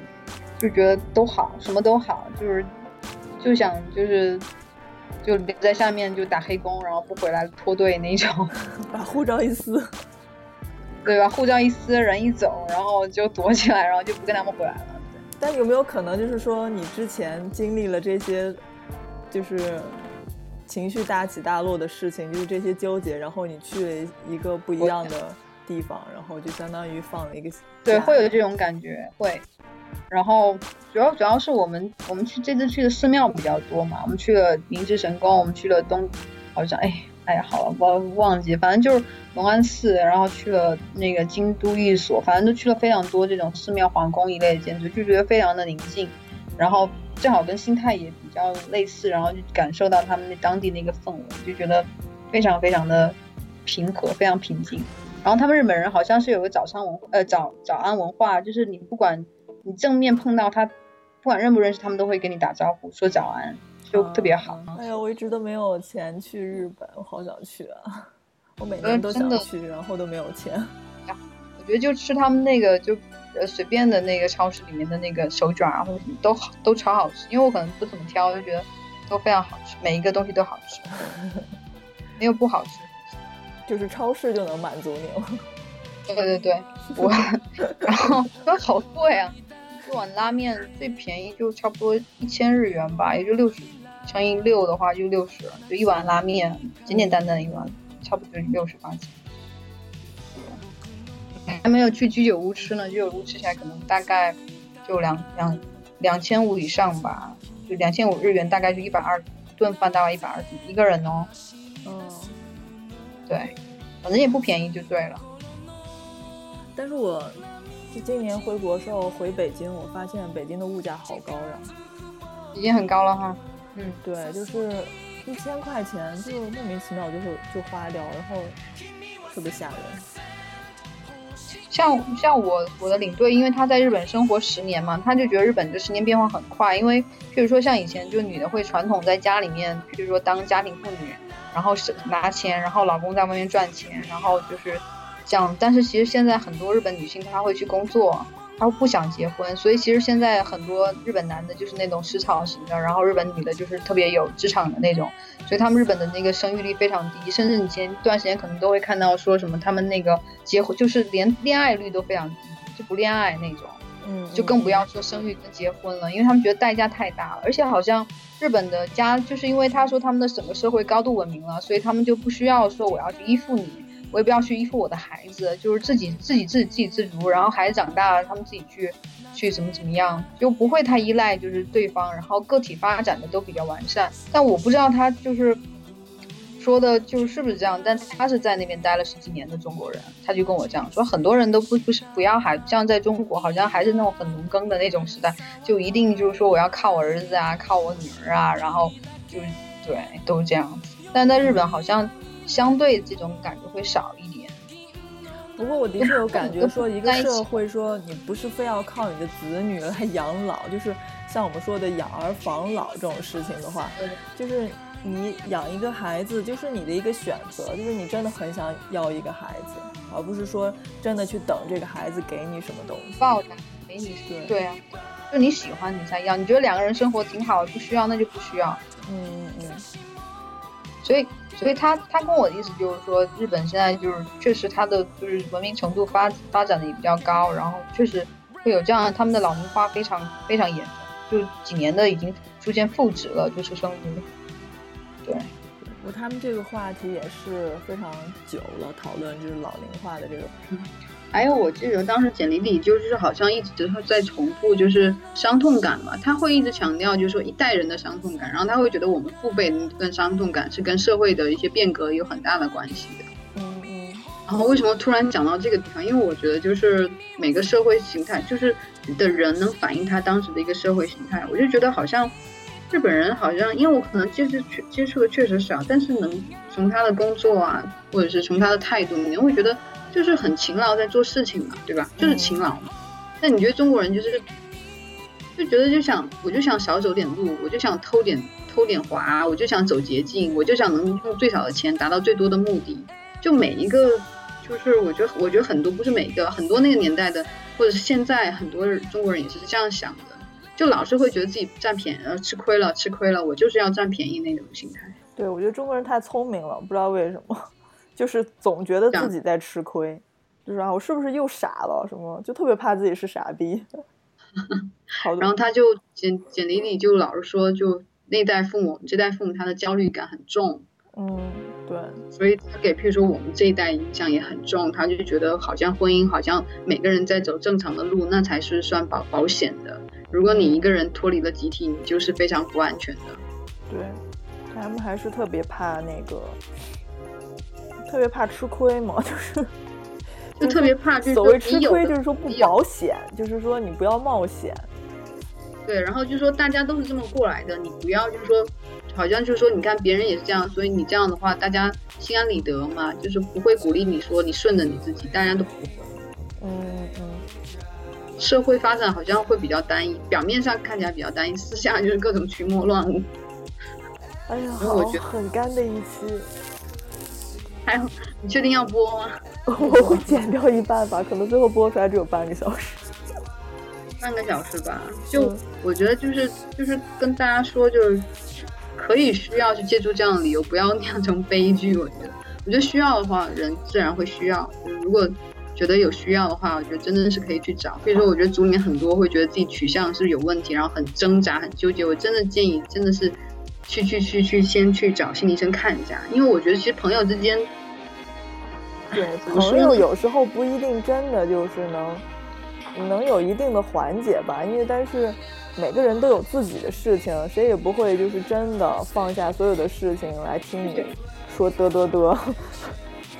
S7: 就觉得都好，什么都好，就是就想就是就留在下面就打黑工，然后不回来脱队那种，
S6: 把护照一撕，
S7: 对吧？护照一撕，人一走，然后就躲起来，然后就不跟他们回来了。
S6: 但有没有可能就是说你之前经历了这些，就是情绪大起大落的事情，就是这些纠结，然后你去了一个不一样的地方，然后就相当于放了一个
S7: 对，会有这种感觉，会。然后主要主要是我们我们去这次去的寺庙比较多嘛，我们去了明治神宫，我们去了东，好像哎哎呀好了，我忘记，反正就是龙安寺，然后去了那个京都御所，反正都去了非常多这种寺庙皇宫一类的建筑，就觉得非常的宁静，然后正好跟心态也比较类似，然后就感受到他们那当地那个氛围，就觉得非常非常的平和，非常平静。然后他们日本人好像是有个早餐文化，呃早早安文化，就是你不管你正面碰到他，不管认不认识，他们都会跟你打招呼，说早安，就特别好。
S6: 哎呀，我一直都没有钱去日本，我好想去啊！我每
S7: 呃
S6: 年都想去，然后都没有钱。
S7: 我觉得就吃他们那个就呃随便的那个超市里面的那个手卷啊，或者什么都好都超好吃，因为我可能不怎么挑，就觉得都非常好吃，每一个东西都好吃，没有不好吃。
S6: 就是超市就能满足你了。
S7: 对对对，我然后都好贵啊，一碗拉面最便宜就差不多一千日元吧，也就六十，乘以六的话就六十，就一碗拉面，简简单单的一碗，差不多就六十块钱。还没有去居酒屋吃呢，居酒屋吃起来可能大概就两两两千五以上吧，就两千五日元，大概就一百二，顿饭大概一百二一个人哦。
S6: 嗯，
S7: 对，反正也不便宜就对了。
S6: 但是我就今年回国时候回北京，我发现北京的物价好高呀。
S7: 已经很高了哈。嗯，
S6: 对，就是一千块钱就莫名其妙就会就花掉，然后特别吓人。
S7: 像像我我的领队，因为他在日本生活十年嘛，他就觉得日本这十年变化很快。因为譬如说像以前就女的会传统在家里面，譬如说当家庭妇女，然后是拿钱，然后老公在外面赚钱，然后就是这样。但是其实现在很多日本女性她会去工作，她不想结婚，所以其实现在很多日本男的就是那种食草型的，然后日本女的就是特别有职场的那种，所以他们日本的那个生育率非常低，甚至你前段时间可能都会看到说什么他们那个结婚就是连恋爱率都非常低，就不恋爱那种。
S6: 嗯，
S7: 就更不要说生育跟结婚了，因为他们觉得代价太大了，而且好像日本的家就是因为他说他们的整个社会高度文明了，所以他们就不需要说我要去依附你，我也不要去依附我的孩子，就是自己自己自己自给自足，然后孩子长大了，他们自己去去怎么怎么样，就不会太依赖就是对方，然后个体发展的都比较完善。但我不知道他就是说的就是不是这样，但他是在那边待了十几年的中国人，他就跟我这样说，很多人都不不是不要孩，像在中国好像还是那种很农耕的那种时代，就一定就是说我要靠我儿子啊，靠我女儿啊，然后就是对都是这样子。但在日本好像相对这种感觉会少一点。
S6: 不过我的确有感觉，说一个社会说你不是非要靠你的子女来养老，就是像我们说的养儿防老这种事情的话，就是你养一个孩子，就是你的一个选择，就是你真的很想要一个孩子，而不是说真的去等这个孩子给你什么东西。
S7: 报答给你
S6: 对
S7: 对啊，就你喜欢你才要，你觉得两个人生活挺好，不需要那就不需要。
S6: 嗯嗯
S7: 所以，所以他他跟我的意思就是说，日本现在就是确实他的就是文明程度发发展的也比较高，然后确实会有这样，他们的老龄化非常非常严重，就几年的已经出现负值了，就是生率。对，
S6: 我他们这个话题也是非常久了，讨论就是老龄化的这个。
S7: 还有我记得当时简历里就是好像一直在重复就是伤痛感嘛，他会一直强调就是说一代人的伤痛感，然后他会觉得我们父辈的跟伤痛感是跟社会的一些变革有很大的关系的。
S6: 嗯嗯
S7: 然后为什么突然讲到这个地方？因为我觉得就是每个社会形态，就是的人能反映他当时的一个社会形态。我就觉得好像日本人好像，因为我可能接触接触的确实少，但是能从他的工作啊，或者是从他的态度，你会觉得就是很勤劳在做事情嘛，对吧？就是勤劳嘛。那你觉得中国人就是就觉得就想我就想少走点路，我就想偷点偷点滑，我就想走捷径，我就想能用最少的钱达到最多的目的。就每一个，就是我觉得，我觉得很多不是每一个，很多那个年代的，或者是现在很多中国人也是这样想的，就老是会觉得自己占便宜了，吃亏了，吃亏了，我就是要占便宜那种心态。
S6: 对，我觉得中国人太聪明了，不知道为什么，就是总觉得自己在吃亏，就是啊，我是不是又傻了什么，就特别怕自己是傻逼。好多
S7: 然后他就简简历里就老是说，就那代父母，这代父母他的焦虑感很重，
S6: 嗯，对，
S7: 所以他给譬如说我们这一代影响也很重，他就觉得好像婚姻好像每个人在走正常的路，那才是算保保险的。如果你一个人脱离了集体，你就是非常不安全的。
S6: 对，他们还是特别怕那个，特别怕吃亏嘛，就是
S7: 就特别怕，就是
S6: 所谓吃亏，就是说不保险，就是说你不要冒险。
S7: 对，然后就说大家都是这么过来的，你不要就是说，好像就是说，你看别人也是这样，所以你这样的话，大家心安理得嘛，就是不会鼓励你说你顺着你自己，大家都不会。
S6: 嗯嗯，
S7: 社会发展好像会比较单一，表面上看起来比较单一，私下就是各种群魔乱舞。
S6: 哎呀，好
S7: 我觉得
S6: 很干的一期，
S7: 还有，你确定要播吗？
S6: 我会剪掉一半吧，可能最后播出来只有半个小时。
S7: 半个小时吧。就
S6: 嗯
S7: 我觉得就是就是跟大家说，就是可以需要去借助这样的理由，不要酿成悲剧。我觉得，我觉得需要的话，人自然会需要。就是如果觉得有需要的话，我觉得真的是可以去找。所以说，我觉得组里面很多会觉得自己取向是有问题，然后很挣扎、很纠结。我真的建议，真的是去去去去先去找心理医生看一下，因为我觉得其实朋友之间，
S6: 对，朋友有时候不一定真的就是能能有一定的缓解吧，因为但是每个人都有自己的事情，谁也不会就是真的放下所有的事情来听你说嘚嘚嘚。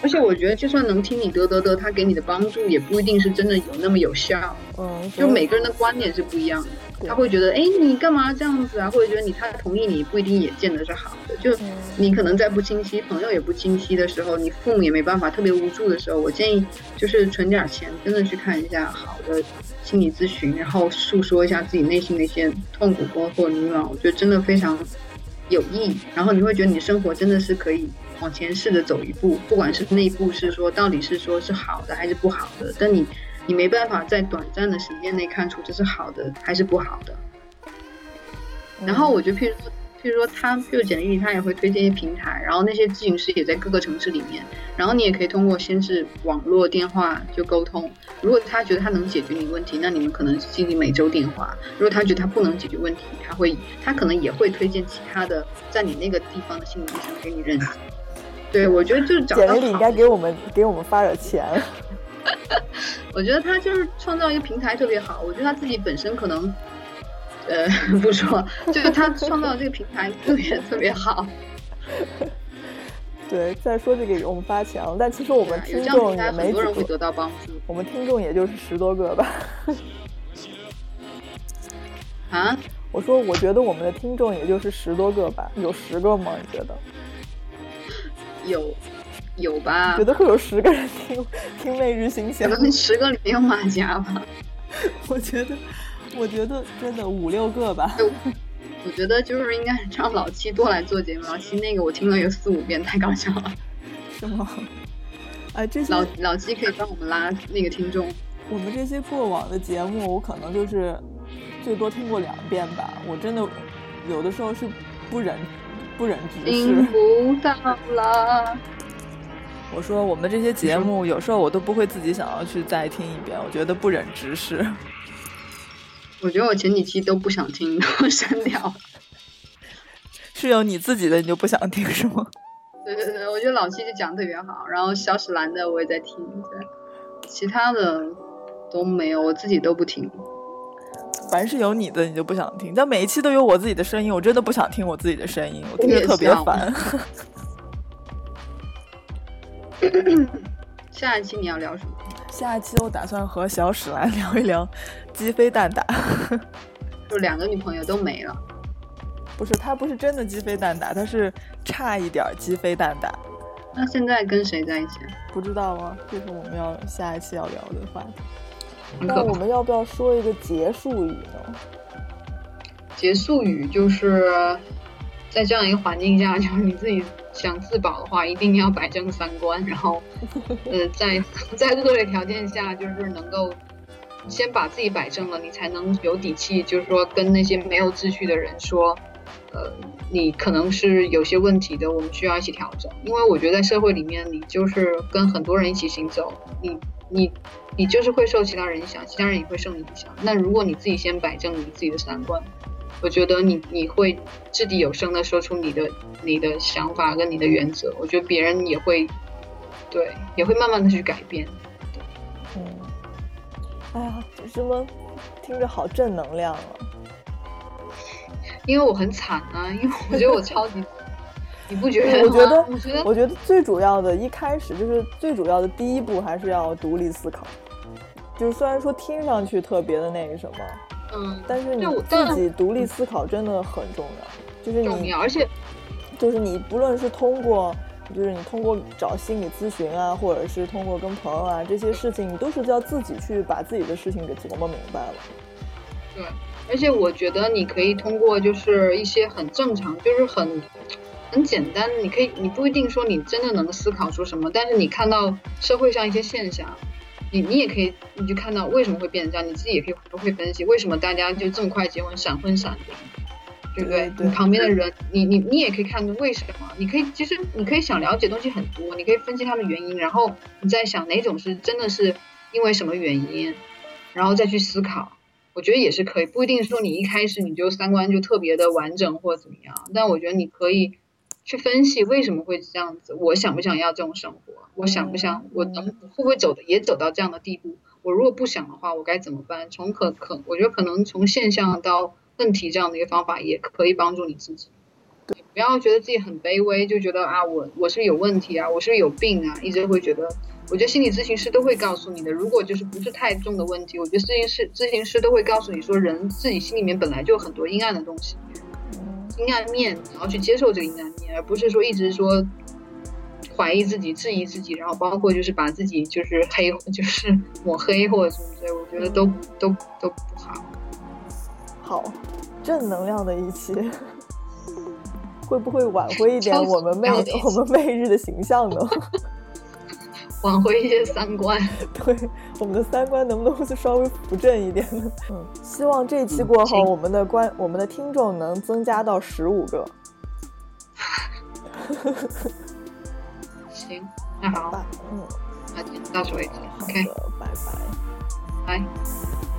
S7: 而且我觉得就算能听你得得得，他给你的帮助也不一定是真的有那么有效。
S6: 嗯，
S7: 就每个人的观点是不一样的，他会觉得，哎，你干嘛这样子啊？或者觉得你他同意你，不一定也见得是好的。就
S6: 嗯
S7: 你可能在不清晰，朋友也不清晰的时候，你父母也没办法，特别无助的时候，我建议就是存点钱，真的去看一下好的心理咨询，然后诉说一下自己内心的一些痛苦包括迷茫，我觉得真的非常有意义。然后你会觉得你的生活真的是可以往前试着走一步，不管是那一步是说到底是说是好的还是不好的，但你你没办法在短暂的时间内看出这是好的还是不好的。然后我觉得，譬如说，譬如说他，譬如简历里他也会推荐一些平台，然后那些咨询师也在各个城市里面，然后你也可以通过先是网络电话就沟通。如果他觉得他能解决你问题，那你们可能进行每周电话；如果他觉得他不能解决问题，他会他可能也会推荐其他的在你那个地方的心理医生给你认识。对，我觉得就是
S6: 简历里应该给我们给我们发点钱。
S7: 我觉得他就是创造一个平台特别好，我觉得他自己本身可能，呃，不说，就是他创造这个平台特别特别好。
S6: 对，再说这个给我们发钱了，但其实我们听众也没几
S7: 很多人会
S6: 个，
S7: 得到帮助
S6: 我们听众也就是十多个吧。
S7: 啊。
S6: 我说，我觉得我们的听众也就是十多个吧，有十个吗？你觉得？
S7: 有有吧
S6: 觉？得会有十个人听 听《每日新鲜
S7: 可
S6: 象》？
S7: 能十个里面有马甲吧。
S6: 我觉得，我觉得真的五六个吧。
S7: 我觉得就是应该让老七多来做节目。老七那个我听了有四五遍，太搞笑了。
S6: 是吗？哎，这些
S7: 老老七可以帮我们拉那个听众。
S6: 我们这些过往的节目，我可能就是最多听过两遍吧。我真的有的时候是不忍不忍直
S7: 听
S6: 视。
S7: 不到了。
S6: 我说我们这些节目，有时候我都不会自己想要去再听一遍，我觉得不忍直视。
S7: 我觉得我前几期都不想听，都删掉。
S6: 是有你自己的，你就不想听是吗？
S7: 对对对，我觉得老七就讲的特别好，然后小史兰的我也在听，对，其他的都没有，我自己都不听。
S6: 凡是有你的，你就不想听。但每一期都有我自己的声音，我真的不想听我自己的声音，我听着特别烦。
S7: 下一期你要聊什么？
S6: 下一期我打算和小史来聊一聊鸡飞蛋打。
S7: 就两个女朋友都没了。
S6: 不是，他不是真的鸡飞蛋打，他是差一点儿鸡飞蛋打。
S7: 那现在跟谁在一起？
S6: 不知道啊？这是我们要下一期要聊的话题。那我们要不要说一个结束语呢？
S7: 结束语就是在这样一个环境下，就是你自己想自保的话，一定要摆正三观，然后 呃，在在恶劣条件下，就是能够先把自己摆正了，你才能有底气，就是说跟那些没有秩序的人说，呃，你可能是有些问题的，我们需要一起调整。因为我觉得在社会里面，你就是跟很多人一起行走，你你你就是会受其他人影响，其他人也会受你影响。那如果你自己先摆正你自己的三观，我觉得你你会掷地有声的说出你的你的想法跟你的原则，我觉得别人也会对也会慢慢的去改变。
S6: 嗯，哎呀，什么听着好正能量啊！
S7: 因为我很惨啊，因为我觉得我超级，你不觉得？
S6: 我觉得
S7: 我觉得
S6: 我觉得最主要的，一开始就是最主要的第一步，还是要独立思考。就是虽然说听上去特别的那个什么，
S7: 嗯，
S6: 但是你自己独立思考真的很重要。就是你
S7: 而且
S6: 就是你不论是通过，就是你通过找心理咨询啊，或者是通过跟朋友啊这些事情，你都是要自己去把自己的事情给琢磨明白了。
S7: 对，而且我觉得你可以通过就是一些很正常，就是很很简单，你可以你不一定说你真的能思考出什么，但是你看到社会上一些现象，你你也可以你就看到为什么会变成这样，你自己也可以不会分析为什么大家就这么快结婚闪婚闪离。对不对？
S6: 对对
S7: 你旁边的人，你你你也可以看出为什么。你可以其实你可以想了解东西很多，你可以分析它的原因，然后你再想哪种是真的是因为什么原因，然后再去思考。我觉得也是可以，不一定说你一开始你就三观就特别的完整或者怎么样，但我觉得你可以去分析为什么会这样子，我想不想要这种生活，我想不想，我能会不会走的也走到这样的地步，我如果不想的话，我该怎么办？从可可，我觉得可能从现象到问题这样的一个方法也可以帮助你自己。你不要觉得自己很卑微，就觉得啊，我我是有问题啊，我是不是有病啊，一直会觉得。我觉得心理咨询师都会告诉你的，如果就是不是太重的问题，我觉得咨询师咨询师都会告诉你说，人自己心里面本来就有很多阴暗的东西，阴暗面，然后去接受这个阴暗面，而不是说一直说怀疑自己、质疑自己，然后包括就是把自己就是黑，就是抹黑或者什么之类，我觉得都都都不好。
S6: 好，正能量的一期，会不会挽回一点我们媚我们媚日的形象呢？
S7: 挽回一些三观。
S6: 对，我们的三观能不能就稍微扶正一点呢？嗯，希望这期过后，
S7: 请
S6: 我们的观我们的听众能增加到十五个。
S7: 行，那好，
S6: 吧，嗯，
S7: 那就到此为止。
S6: 好
S7: OK，
S6: 的，拜拜。
S7: 拜。